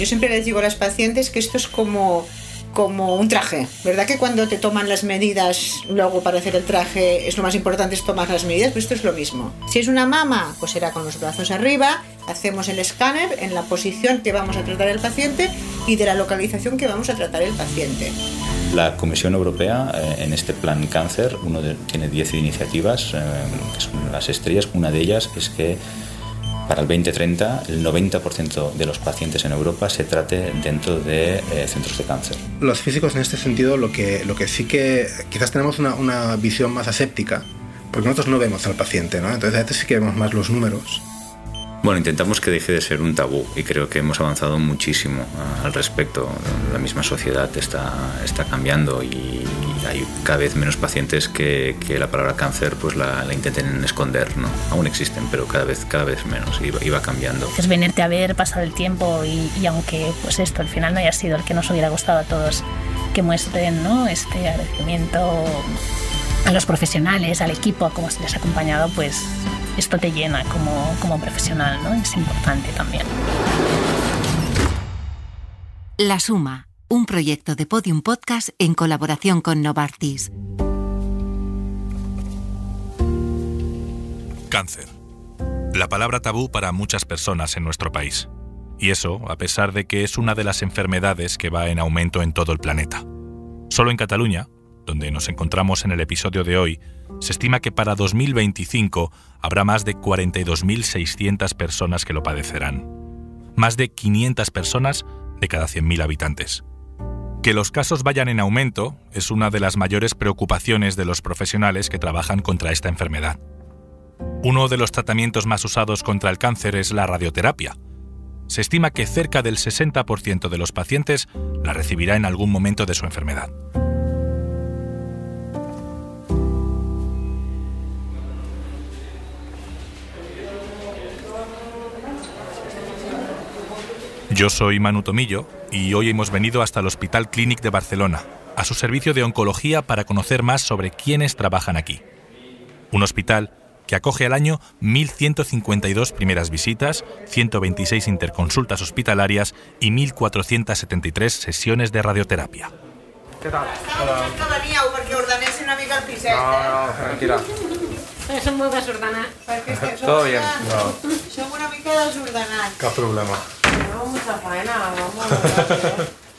Yo siempre les digo a las pacientes que esto es como como un traje, ¿verdad? Que cuando te toman las medidas luego para hacer el traje es lo más importante es tomar las medidas, pues esto es lo mismo. Si es una mama, pues será con los brazos arriba, hacemos el escáner en la posición que vamos a tratar el paciente y de la localización que vamos a tratar el paciente. La Comisión Europea eh, en este plan cáncer uno tiene 10 iniciativas, eh, que son las estrellas. Una de ellas es que para el 2030 el 90% de los pacientes en Europa se trate dentro de eh, centros de cáncer. Los físicos en este sentido lo que, lo que sí que quizás tenemos una, una visión más aséptica, porque nosotros no vemos al paciente, ¿no? entonces a veces sí que vemos más los números bueno, intentamos que deje de ser un tabú y creo que hemos avanzado muchísimo ah, al respecto. La misma sociedad está, está cambiando y hay cada vez menos pacientes que, que la palabra cáncer pues la, la, intenten esconder. ¿no? Aún existen, pero cada vez, cada vez menos y va, cambiando. Es venirte a ver, pasar el tiempo y, y, aunque pues esto al final no haya sido el que nos hubiera gustado a todos, que muestren ¿no? este agradecimiento a los profesionales, al equipo, a cómo se les ha acompañado, pues esto te llena como, como profesional, ¿no? Es importante también. La Suma, un proyecto de Podium Podcast en colaboración con Novartis. Cáncer. La palabra tabú para muchas personas en nuestro país. Y eso a pesar de que es una de las enfermedades que va en aumento en todo el planeta. Solo en Cataluña, donde nos encontramos en el episodio de hoy, se estima que para 2025 habrá más de 42.600 personas que lo padecerán. Más de 500 personas de cada 100.000 habitantes. Que los casos vayan en aumento es una de las mayores preocupaciones de los profesionales que trabajan contra esta enfermedad. Uno de los tratamientos más usados contra el cáncer es la radioterapia. Se estima que cerca del 60% de los pacientes la recibirá en algún momento de su enfermedad. Yo soy Manu Tomillo y hoy hemos venido hasta el Hospital Clínic de Barcelona, a su servicio de oncología para conocer más sobre quiénes trabajan aquí. Un hospital que acoge al año 1.152 primeras visitas, 126 interconsultas hospitalarias y 1.473 sesiones de radioterapia. ¿Qué tal? Hola. Una. No, no. Som molt desordenats. Todo bien. No. Som una mica desordenats. Cap problema. Tenemos mucha faena, vamos.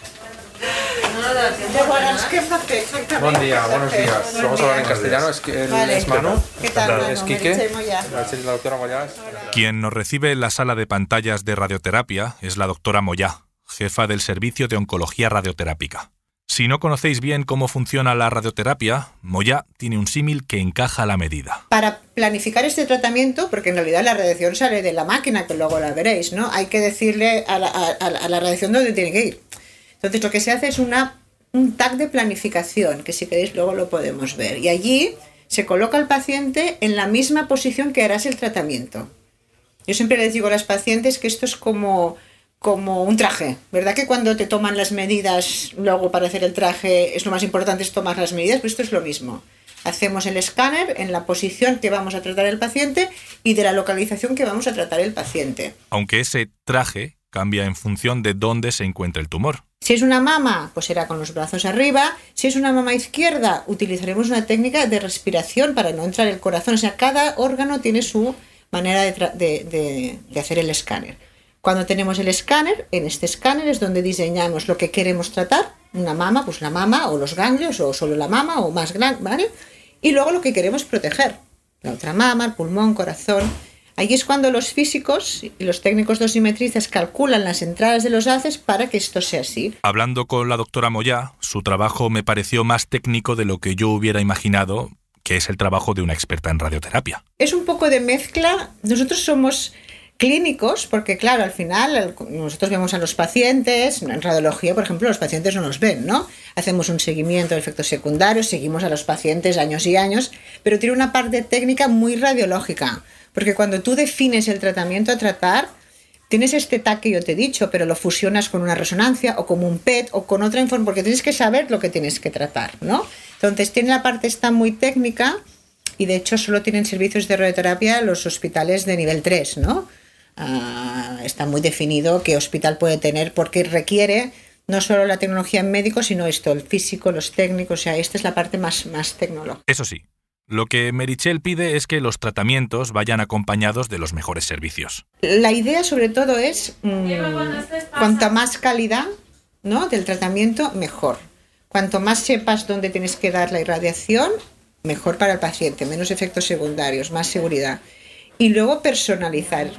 Buen día, buenos días. Vamos a hablar en castellano. Es, que, Vale. es Manu. ¿Qué tal, Manu? Es Quique. La doctora Moya. Quien nos recibe en la sala de pantallas de radioterapia es la doctora Moyá, jefa del Servicio de Oncología Radioterápica. Si no conocéis bien cómo funciona la radioterapia, Moyá tiene un símil que encaja a la medida. Para planificar este tratamiento, porque en realidad la radiación sale de la máquina, que luego la veréis, ¿no? Hay que decirle a la, a- a la radiación dónde tiene que ir. Entonces lo que se hace es una, un tag de planificación, que si queréis luego lo podemos ver. Y allí se coloca al paciente en la misma posición que harás el tratamiento. Yo siempre les digo a las pacientes que esto es como, como un traje, ¿verdad? Que cuando te toman las medidas luego para hacer el traje es lo más importante es tomar las medidas, pues esto es lo mismo. Hacemos el escáner en la posición que vamos a tratar el paciente y de la localización que vamos a tratar el paciente. Aunque ese traje cambia en función de dónde se encuentra el tumor. Si es una mama, pues será con los brazos arriba. Si es una mama izquierda, utilizaremos una técnica de respiración para no entrar el corazón. O sea, cada órgano tiene su manera de, tra- de- de- de hacer el escáner. Cuando tenemos el escáner, en este escáner es donde diseñamos lo que queremos tratar. Una mama, pues la mama o los ganglios o solo la mama o más gran, ¿vale? Y luego lo que queremos proteger. La otra mama, el pulmón, corazón. Allí es cuando los físicos y los técnicos dosimetristas calculan las entradas de los haces para que esto sea así. Hablando con la doctora Moyá, su trabajo me pareció más técnico de lo que yo hubiera imaginado, que es el trabajo de una experta en radioterapia. es un poco de mezcla. Nosotros somos clínicos porque, claro, al final nosotros vemos a los pacientes, en radiología, por ejemplo, los pacientes no nos ven, ¿no? Hacemos un seguimiento de efectos secundarios, seguimos a los pacientes años y años, pero tiene una parte técnica muy radiológica, porque cuando tú defines el tratamiento a tratar, tienes este TAC que yo te he dicho, pero lo fusionas con una resonancia o como un PET o con otra información, porque tienes que saber lo que tienes que tratar, ¿no? Entonces tiene la parte esta muy técnica y de hecho solo tienen servicios de radioterapia los hospitales de nivel 3, ¿no? Ah, está muy definido qué hospital puede tener porque requiere no solo la tecnología en médicos, sino esto, el físico, los técnicos, o sea, esta es la parte más, más tecnológica. Eso sí, lo que Merichel pide es que los tratamientos vayan acompañados de los mejores servicios. La idea sobre todo es mmm, cuanta más calidad ¿no? del tratamiento, mejor. Cuanto más sepas dónde tienes que dar la irradiación, mejor para el paciente, menos efectos secundarios, más seguridad. Y luego personalizar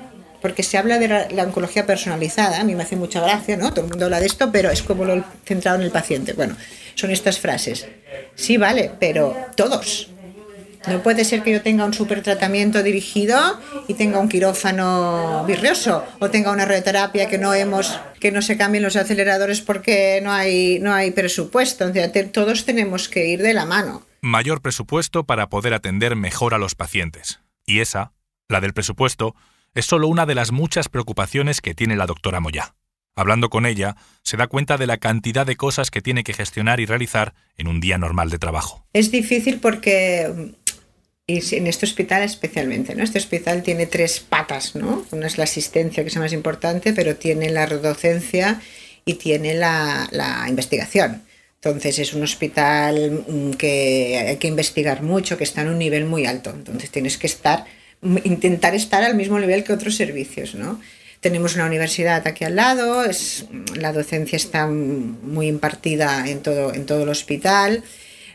porque se habla de la, oncología personalizada, a mí me hace mucha gracia, ¿no? Todo el mundo habla de esto, pero es como lo centrado en el paciente. Bueno, son estas frases. Sí, vale, pero todos. No puede ser que yo tenga un super tratamiento dirigido y tenga un quirófano virrioso o tenga una radioterapia que no hemos que no se cambien los aceleradores porque no hay no hay presupuesto. todos tenemos que ir de la mano. Mayor presupuesto para poder atender mejor a los pacientes. Y esa, la del presupuesto, es solo una de las muchas preocupaciones que tiene la doctora Moya. Hablando con ella, se da cuenta de la cantidad de cosas que tiene que gestionar y realizar en un día normal de trabajo. Es difícil porque y en este hospital especialmente, ¿no? Este hospital tiene tres patas, ¿no? Una es la asistencia, que es la más importante, pero tiene la docencia y tiene la, la investigación. Entonces es un hospital mm, que hay que investigar mucho, que está en un nivel muy alto. Entonces tienes que estar intentar estar al mismo nivel que otros servicios, ¿no? Tenemos una universidad aquí al lado, es, la docencia está muy impartida en todo, en todo el hospital.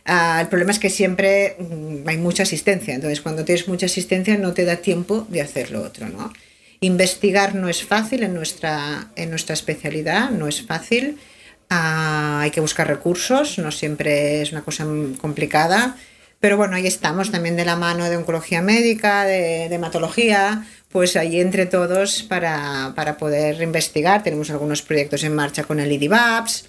Ah, el problema es que siempre mm, hay mucha asistencia, entonces cuando tienes mucha asistencia no te da tiempo de hacer lo otro, ¿no? Investigar no es fácil en nuestra, en nuestra especialidad, no es fácil. Ah, hay que buscar recursos, no siempre es una cosa complicada. Pero bueno, ahí estamos también de la mano de oncología médica, de, hematología, pues ahí entre todos para, para, poder investigar. Tenemos algunos proyectos en marcha con el IDIVAPS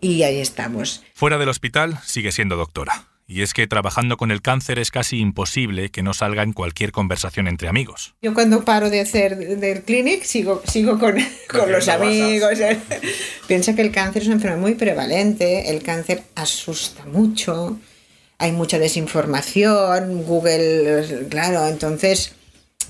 y ahí estamos. Fuera del hospital sigue siendo doctora. Y es que trabajando con el cáncer es casi imposible que no salga en cualquier conversación entre amigos. Yo cuando paro de hacer del clinic sigo, sigo con, con los amigos. Piensa que el cáncer es una enfermedad muy prevalente, el cáncer asusta mucho hay mucha desinformación, Google, claro, entonces,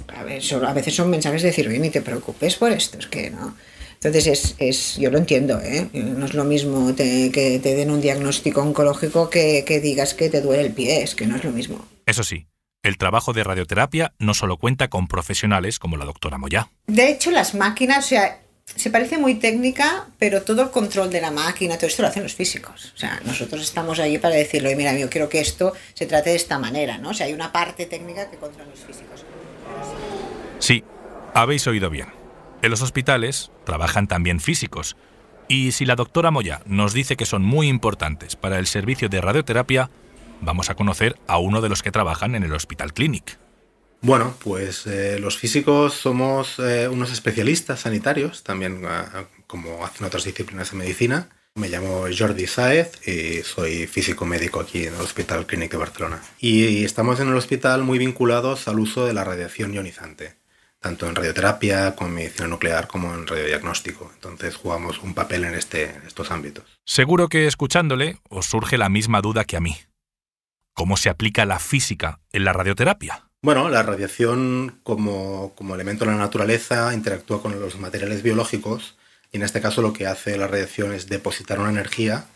a, ver, a veces son mensajes de decir, oye, ni te preocupes por esto, es que no. Entonces, es, es yo lo entiendo, ¿eh? no es lo mismo que te den un diagnóstico oncológico que, que digas que te duele el pie, es que no es lo mismo. Eso sí, el trabajo de radioterapia no solo cuenta con profesionales como la doctora Moya. De hecho, las máquinas, o sea, se parece muy técnica, pero todo el control de la máquina, todo esto lo hacen los físicos. O sea, nosotros estamos allí para decirle, mira, yo quiero que esto se trate de esta manera, ¿no? O sea, hay una parte técnica que controlan los físicos. Sí, habéis oído bien. En los hospitales trabajan también físicos. Y si la doctora Moya nos dice que son muy importantes para el servicio de radioterapia, vamos a conocer a uno de los que trabajan en el Hospital Clinic. Bueno, pues eh, los físicos somos eh, unos especialistas sanitarios, también ah, como hacen otras disciplinas de medicina. Me llamo Jordi Saez y soy físico médico aquí en el Hospital Clínic de Barcelona. Y estamos en el hospital muy vinculados al uso de la radiación ionizante, tanto en radioterapia, como en medicina nuclear, como en radiodiagnóstico. Entonces jugamos un papel en, este, en estos ámbitos. Seguro que escuchándole os surge la misma duda que a mí. ¿Cómo se aplica la física en la radioterapia? Bueno, la radiación como, elemento de la naturaleza interactúa con los materiales biológicos y en este caso lo que hace la radiación es depositar una energía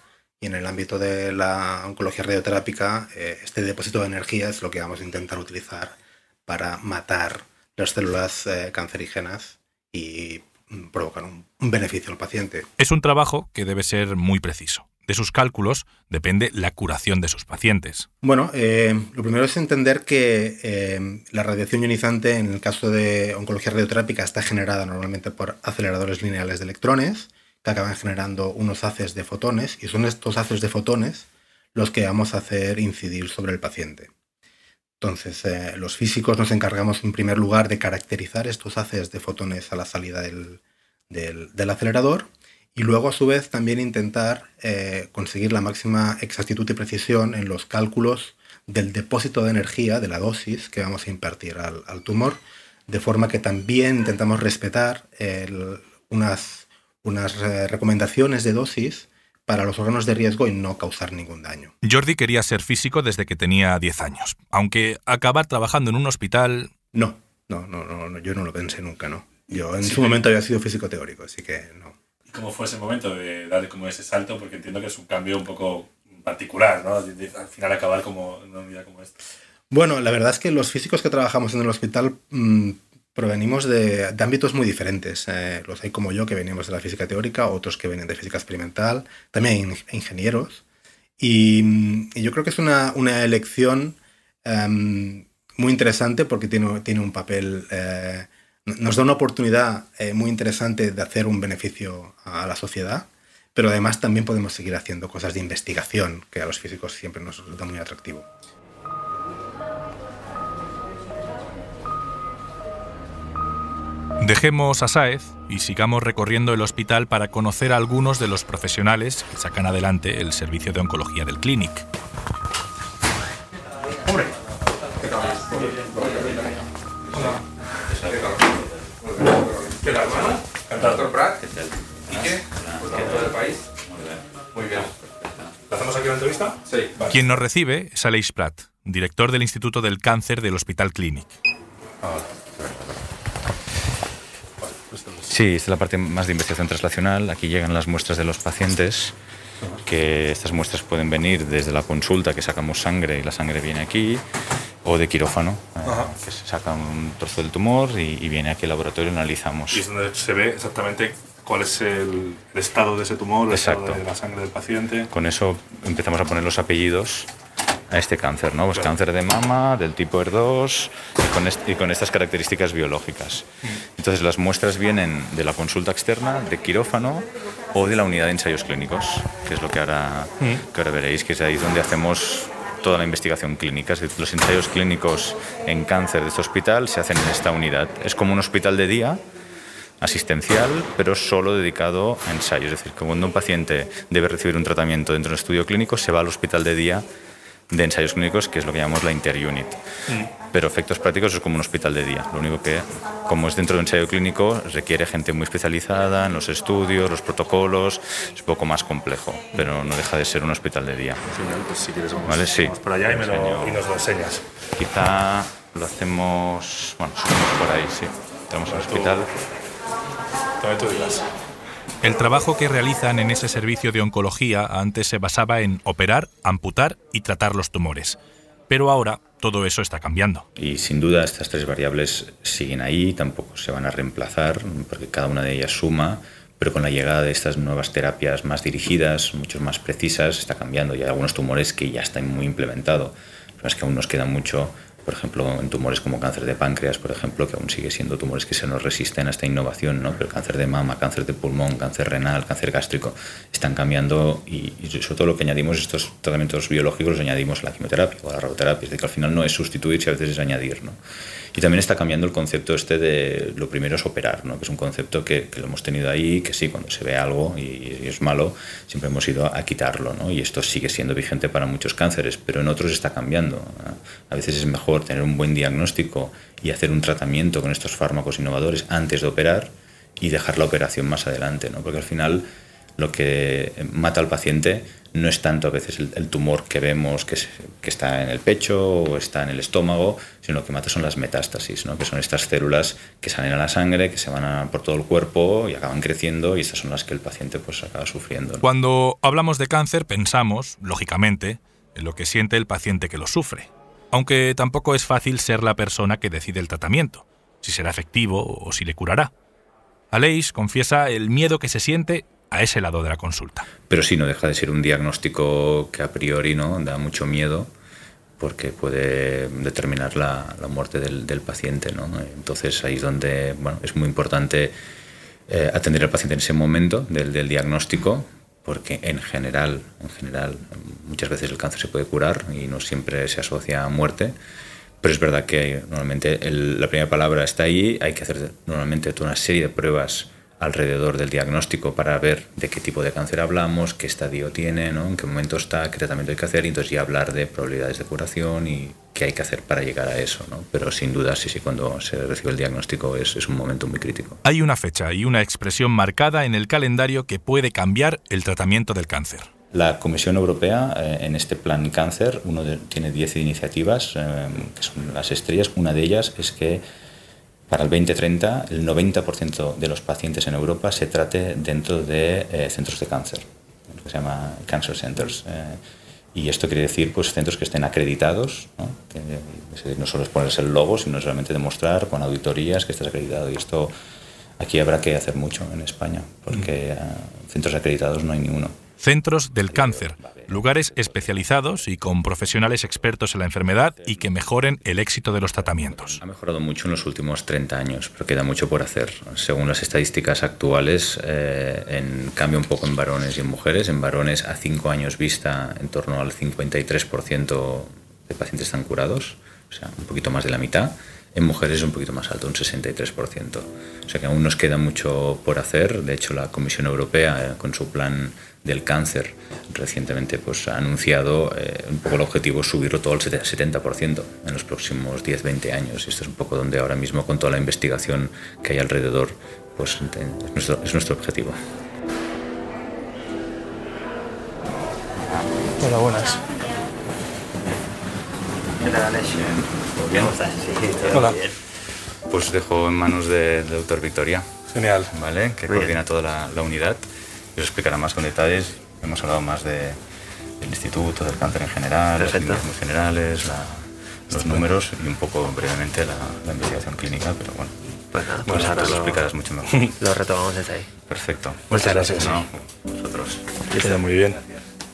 y en el ámbito de la oncología radioterápica eh, este depósito de energía es lo que vamos a intentar utilizar para matar las células eh, cancerígenas y mm, provocar un beneficio al paciente. Es un trabajo que debe ser muy preciso de sus cálculos depende la curación de sus pacientes. Bueno, eh, lo primero es entender que eh, la radiación ionizante en el caso de oncología radioterápica está generada normalmente por aceleradores lineales de electrones que acaban generando unos haces de fotones y son estos haces de fotones los que vamos a hacer incidir sobre el paciente. Entonces, eh, los físicos nos encargamos en primer lugar de caracterizar estos haces de fotones a la salida del, del acelerador y luego a su vez también intentar eh, conseguir la máxima exactitud y precisión en los cálculos del depósito de energía, de la dosis que vamos a impartir al, tumor, de forma que también intentamos respetar unas, unas eh, recomendaciones de dosis para los órganos de riesgo y no causar ningún daño. Jordi quería ser físico desde que tenía 10 años, aunque acabar trabajando en un hospital... No, no, no, no, yo no lo pensé nunca, ¿no? Yo en su momento había sido físico teórico, así que no. ¿Y cómo fue ese momento de dar como ese salto? Porque entiendo que es un cambio un poco particular, ¿no? De- de- al final acabar como en una unidad como esta. Bueno, la verdad es que los físicos que trabajamos en el hospital mm, provenimos de, de ámbitos muy diferentes. Eh, los hay como yo que venimos de la física teórica, otros que vienen de física experimental, también ingenieros. Y, mm, y yo creo que es una, una elección em, muy interesante porque tiene, tiene un papel, eh, nos da una oportunidad eh, muy interesante de hacer un beneficio a la sociedad, pero además también podemos seguir haciendo cosas de investigación, que a los físicos siempre nos resulta muy atractivo. Dejemos a Sáez y sigamos recorriendo el hospital para conocer a algunos de los profesionales que sacan adelante el servicio de oncología del Clinic. ¿Qué Doctor Prat. Quique, pues de todo el país. Muy bien. ¿La hacemos aquí la entrevista? Sí. Quien nos recibe es Aleix Prat, director del Instituto del Cáncer del Hospital Clinic. Sí, esta es la parte más de investigación translacional. Aquí llegan las muestras de los pacientes, que estas muestras pueden venir desde la consulta, que sacamos sangre y la sangre viene aquí, o de quirófano, eh, que se saca un trozo del tumor y, y viene aquí al laboratorio y lo analizamos. Y es donde se ve exactamente cuál es el, el estado de ese tumor, el Exacto. estado de la sangre del paciente. Con eso empezamos a poner los apellidos a este cáncer, ¿no? Pues Claro. cáncer de mama, del tipo ER2 y con, est- y con estas características biológicas. Entonces las muestras vienen de la consulta externa, de quirófano o de la unidad de ensayos clínicos, que es lo que ahora, que ahora veréis, que es ahí donde hacemos toda la investigación clínica. Es decir, los ensayos clínicos en cáncer de este hospital se hacen en esta unidad. Es como un hospital de día, asistencial, pero solo dedicado a ensayos. Es decir, que cuando un paciente debe recibir un tratamiento dentro de un estudio clínico, se va al hospital de día de ensayos clínicos, que es lo que llamamos la interunit. Pero efectos prácticos es como un hospital de día. Lo único que, como es dentro de un ensayo clínico, requiere gente muy especializada en los estudios, los protocolos, es un poco más complejo, pero no deja de ser un hospital de día. Pues si quieres vamos, Vale, sí. vamos por allá y, me lo- y nos lo enseñas. Quizá lo hacemos, bueno, subimos por ahí, sí. Tenemos el hospital. También tú dirás. El trabajo que realizan en ese servicio de oncología antes se basaba en operar, amputar y tratar los tumores. Pero ahora todo eso está cambiando. Y sin duda estas tres variables siguen ahí, tampoco se van a reemplazar, porque cada una de ellas suma, pero con la llegada de estas nuevas terapias más dirigidas, mucho más precisas, está cambiando. Y hay algunos tumores que ya están muy implementados. Es que aún nos queda mucho, por ejemplo, en tumores como cáncer de páncreas, por ejemplo, que aún sigue siendo tumores que se nos resisten a esta innovación, ¿no? Pero cáncer de mama, cáncer de pulmón, cáncer renal, cáncer gástrico, están cambiando y, y sobre todo lo que añadimos, estos tratamientos biológicos los añadimos la quimioterapia o la radioterapia, es decir, que al final no es sustituir, sino a veces es añadir, ¿no? Y también está cambiando el concepto este de lo primero es operar, ¿no? que es un concepto que, que lo hemos tenido ahí, que sí, cuando se ve algo y, y es malo, siempre hemos ido a quitarlo. ¿no? Y esto sigue siendo vigente para muchos cánceres, pero en otros está cambiando. ¿no? A veces es mejor tener un buen diagnóstico y hacer un tratamiento con estos fármacos innovadores antes de operar y dejar la operación más adelante, ¿no? porque al final lo que mata al paciente no es tanto a veces el, tumor que vemos que, está en el pecho o está en el estómago, sino lo que mata son las metástasis, ¿no? que son estas células que salen a la sangre, que se van a- por todo el cuerpo y acaban creciendo y estas son las que el paciente pues acaba sufriendo. Cuando hablamos de cáncer pensamos, lógicamente, en lo que siente el paciente que lo sufre. Aunque tampoco es fácil ser la persona que decide el tratamiento, si será efectivo o si le curará. Aleix confiesa el miedo que se siente a ese lado de la consulta. Pero sí, no deja de ser un diagnóstico que a priori no da mucho miedo porque puede determinar la, muerte del, paciente. ¿no? Entonces ahí es donde bueno, es muy importante eh, atender al paciente en ese momento del diagnóstico porque en general, en general muchas veces el cáncer se puede curar y no siempre se asocia a muerte. Pero es verdad que normalmente el- la primera palabra está ahí, hay que hacer normalmente toda una serie de pruebas alrededor del diagnóstico para ver de qué tipo de cáncer hablamos, qué estadio tiene, ¿no? en qué momento está, qué tratamiento hay que hacer, y entonces ya hablar de probabilidades de curación y qué hay que hacer para llegar a eso. ¿no? Pero sin duda, sí, sí, cuando se recibe el diagnóstico es, es un momento muy crítico. Hay una fecha y una expresión marcada en el calendario que puede cambiar el tratamiento del cáncer. La Comisión Europea, eh, en este plan cáncer, uno de- tiene 10 iniciativas, eh, que son las estrellas. Una de ellas es que para el 2030 el 90% de los pacientes en Europa se trate dentro de eh, centros de cáncer, lo que se llama cancer centers. Eh, y esto quiere decir pues, centros que estén acreditados, ¿no? Que, no solo es ponerse el logo, sino realmente demostrar con auditorías que estás acreditado. Y esto aquí habrá que hacer mucho en España, porque mm. centros acreditados no hay ni uno. Centros del cáncer, lugares especializados y con profesionales expertos en la enfermedad y que mejoren el éxito de los tratamientos. Ha mejorado mucho en los últimos 30 años, pero queda mucho por hacer. Según las estadísticas actuales, eh, en cambio un poco en varones y en mujeres, en varones a 5 años vista en torno al 53% de pacientes están curados, o sea, un poquito más de la mitad en mujeres es un poquito más alto, un 63%. O sea que aún nos queda mucho por hacer. De hecho, la Comisión Europea, eh, con su plan del cáncer, recientemente pues, ha anunciado eh, un poco el objetivo es subirlo todo al 70% en los próximos 10-20 años. Esto es un poco donde ahora mismo, con toda la investigación que hay alrededor, pues es nuestro, es nuestro objetivo. Hola, buenas. ¿Qué tal, ¿Cómo estás? Sí, Hola. Bien. Pues dejo en manos del de doctor Victoria. Genial. ¿Vale? Que coordina toda la, la, unidad y os explicará más con detalles. Hemos hablado más de, del instituto, del cáncer en general, Perfecto. los generales, la, los números y un poco brevemente la, la investigación clínica, pero bueno. Pues nada, pues ahora lo, lo explicarás mucho mejor. lo retomamos desde ahí. Perfecto. Muchas gracias. No, vosotros. Queda muy bien.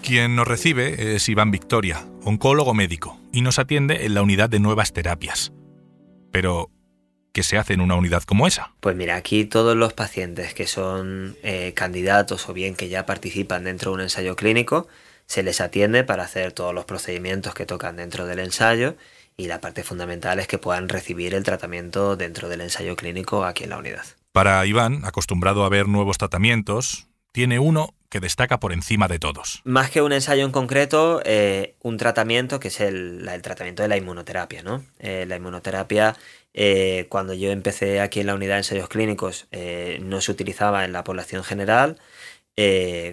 Quien nos recibe es Iván Victoria, oncólogo médico, y nos atiende en la unidad de nuevas terapias. Pero, ¿qué se hace en una unidad como esa? Pues mira, aquí todos los pacientes que son eh, candidatos o bien que ya participan dentro de un ensayo clínico, se les atiende para hacer todos los procedimientos que tocan dentro del ensayo y la parte fundamental es que puedan recibir el tratamiento dentro del ensayo clínico aquí en la unidad. Para Iván, acostumbrado a ver nuevos tratamientos, tiene uno que destaca por encima de todos. Más que un ensayo en concreto, eh, un tratamiento que es el, el, tratamiento de la inmunoterapia. ¿no? Eh, la inmunoterapia, eh, cuando yo empecé aquí en la unidad de ensayos clínicos, no se utilizaba en la población general,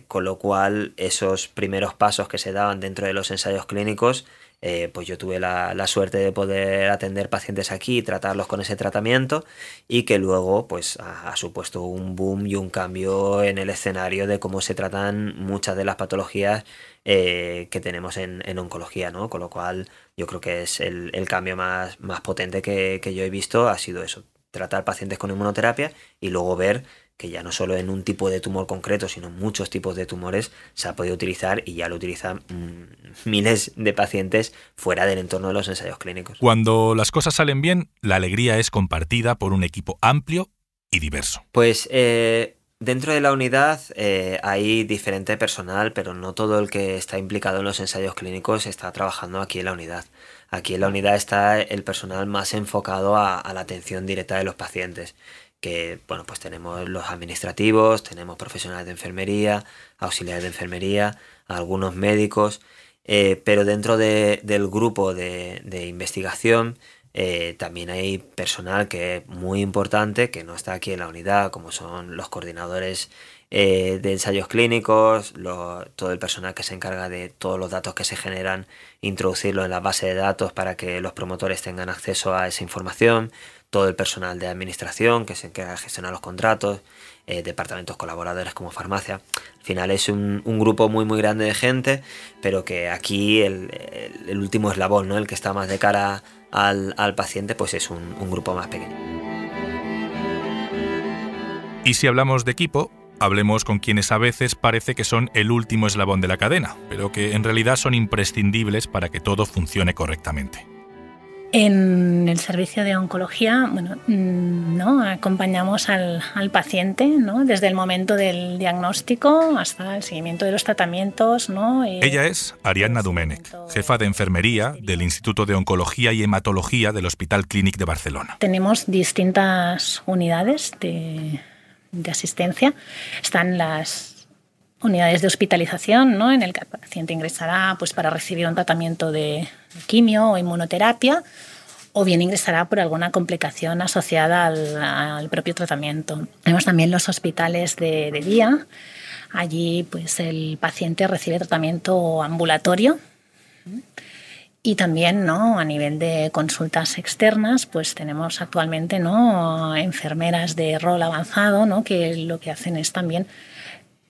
con lo cual esos primeros pasos que se daban dentro de los ensayos clínicos eh, pues yo tuve la, la, suerte de poder atender pacientes aquí y tratarlos con ese tratamiento y que luego pues ha, supuesto un boom y un cambio en el escenario de cómo se tratan muchas de las patologías eh, que tenemos en, en, oncología, ¿no? Con lo cual yo creo que es el, el cambio más, más potente que, que yo he visto ha sido eso, tratar pacientes con inmunoterapia y luego ver que ya no solo en un tipo de tumor concreto, sino en muchos tipos de tumores se ha podido utilizar y ya lo utilizan mmm, miles de pacientes fuera del entorno de los ensayos clínicos. Cuando las cosas salen bien, la alegría es compartida por un equipo amplio y diverso. Pues eh, dentro de la unidad eh, hay diferente personal, pero no todo el que está implicado en los ensayos clínicos está trabajando aquí en la unidad. Aquí en la unidad está el personal más enfocado a, la atención directa de los pacientes que bueno, pues tenemos los administrativos, tenemos profesionales de enfermería, auxiliares de enfermería, algunos médicos, eh, pero dentro de, del grupo de, de investigación eh, también hay personal que es muy importante, que no está aquí en la unidad, como son los coordinadores eh, de ensayos clínicos, todo el personal que se encarga de todos los datos que se generan, introducirlo en la base de datos para que los promotores tengan acceso a esa información, todo el personal de administración que se encarga de gestionar los contratos, eh, departamentos colaboradores como farmacia. Al final es un, grupo muy muy grande de gente, pero que aquí el, último eslabón, ¿no? el que está más de cara al, al paciente, pues es un grupo más pequeño. Y si hablamos de equipo, hablemos con quienes a veces parece que son el último eslabón de la cadena, pero que en realidad son imprescindibles para que todo funcione correctamente. En el servicio de oncología, bueno, ¿no? acompañamos al, al paciente ¿no? desde el momento del diagnóstico hasta el seguimiento de los tratamientos. ¿no? Y Ella es Ariadna Dumenech, jefa de enfermería del Instituto de Oncología y Hematología del Hospital Clínic de Barcelona. Tenemos distintas unidades de, de asistencia. Están las unidades de hospitalización, ¿no? en el que el paciente ingresará pues, para recibir un tratamiento de quimio o inmunoterapia, o bien ingresará por alguna complicación asociada al, propio tratamiento. Tenemos también los hospitales de, de, día. Allí pues, el paciente recibe tratamiento ambulatorio y también ¿no? a nivel de consultas externas, pues tenemos actualmente ¿no? enfermeras de rol avanzado ¿no? que lo que hacen es también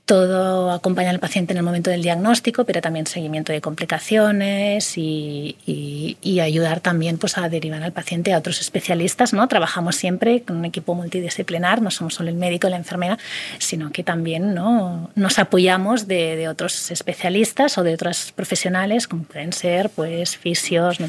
todo acompaña al paciente en el momento del diagnóstico, pero también seguimiento de complicaciones y, ayudar también pues, a derivar al paciente a otros especialistas. ¿no? Trabajamos siempre con un equipo multidisciplinar, no somos solo el médico y la enfermera, sino que también ¿no? nos apoyamos de, otros especialistas o de otros profesionales, como pueden ser pues, fisios,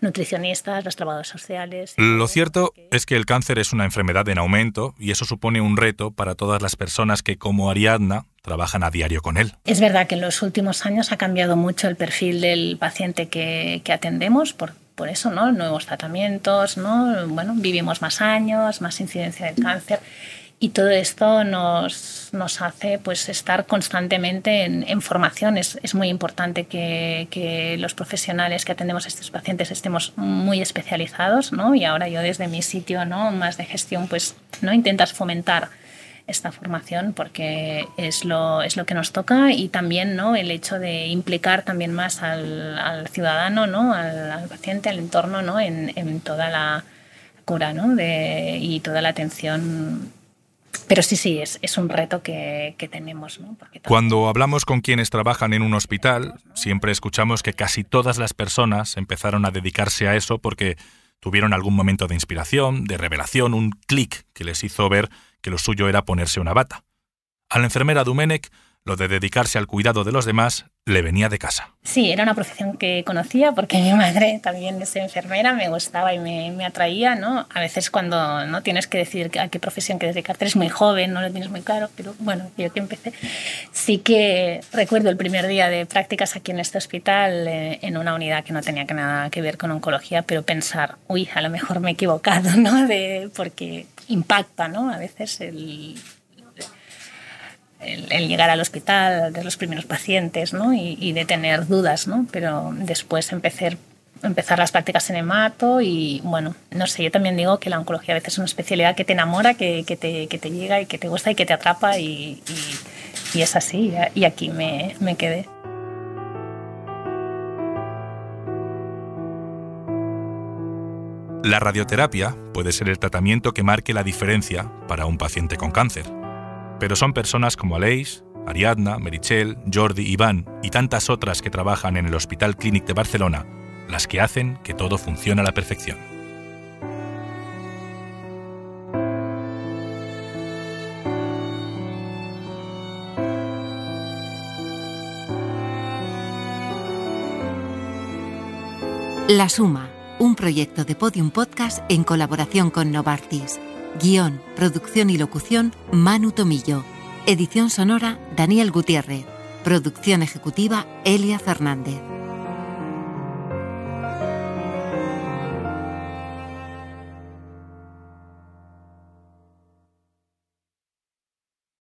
nutricionistas, los trabajadores sociales. Lo cierto es que el cáncer es una enfermedad en aumento y eso supone un reto para todas las personas que, como Ariadna, trabajan a diario con él. Es verdad que en los últimos años ha cambiado mucho el perfil del paciente que, atendemos por, por eso, ¿no? Nuevos tratamientos, ¿no? Bueno, vivimos más años, más incidencia del cáncer y todo esto nos, nos hace pues, estar constantemente en, en formación. Es, es, muy importante que, que, los profesionales que atendemos a estos pacientes estemos muy especializados, ¿no? Y ahora yo desde mi sitio ¿no? más de gestión, pues no intentas fomentar esta formación porque es lo, es lo que nos toca y también ¿no? el hecho de implicar también más al, al ciudadano, ¿no? al, al, paciente, al entorno ¿no? en, en toda la cura ¿no? de, y toda la atención pero sí, sí, es, es un reto que, que tenemos. Cuando hablamos con quienes trabajan en un hospital, siempre escuchamos que casi todas las personas empezaron a dedicarse a eso porque tuvieron algún momento de inspiración, de revelación, un clic que les hizo ver que lo suyo era ponerse una bata. A la enfermera Dumenech lo de dedicarse al cuidado de los demás le venía de casa. Sí, era una profesión que conocía porque mi madre también es enfermera, me gustaba y me, me, atraía, ¿no? A veces cuando no tienes que decir a qué profesión quieres dedicarte, eres muy joven, no lo tienes muy claro, pero bueno, yo que empecé. Sí que recuerdo el primer día de prácticas aquí en este hospital, eh, en una unidad que no tenía que nada que ver con oncología, pero pensar, uy, a lo mejor me he equivocado, ¿no? De, porque impacta, ¿no? A veces el el, llegar al hospital de los primeros pacientes ¿no? y, de tener dudas, ¿no? pero después empezar, empezar las prácticas en hemato y bueno, no sé, yo también digo que la oncología a veces es una especialidad que te enamora, que, te, llega y que te gusta y que te atrapa y, y, y es así y aquí me quedé. La radioterapia puede ser el tratamiento que marque la diferencia para un paciente con cáncer. Pero son personas como Aleix, Ariadna, Merichel, Jordi, Iván y tantas otras que trabajan en el Hospital Clínic de Barcelona las que hacen que todo funcione a la perfección. La Suma, un proyecto de Podium Podcast en colaboración con Novartis. Guión, producción y locución, Manu Tomillo. Edición sonora, Daniel Gutiérrez. Producción ejecutiva, Elia Fernández.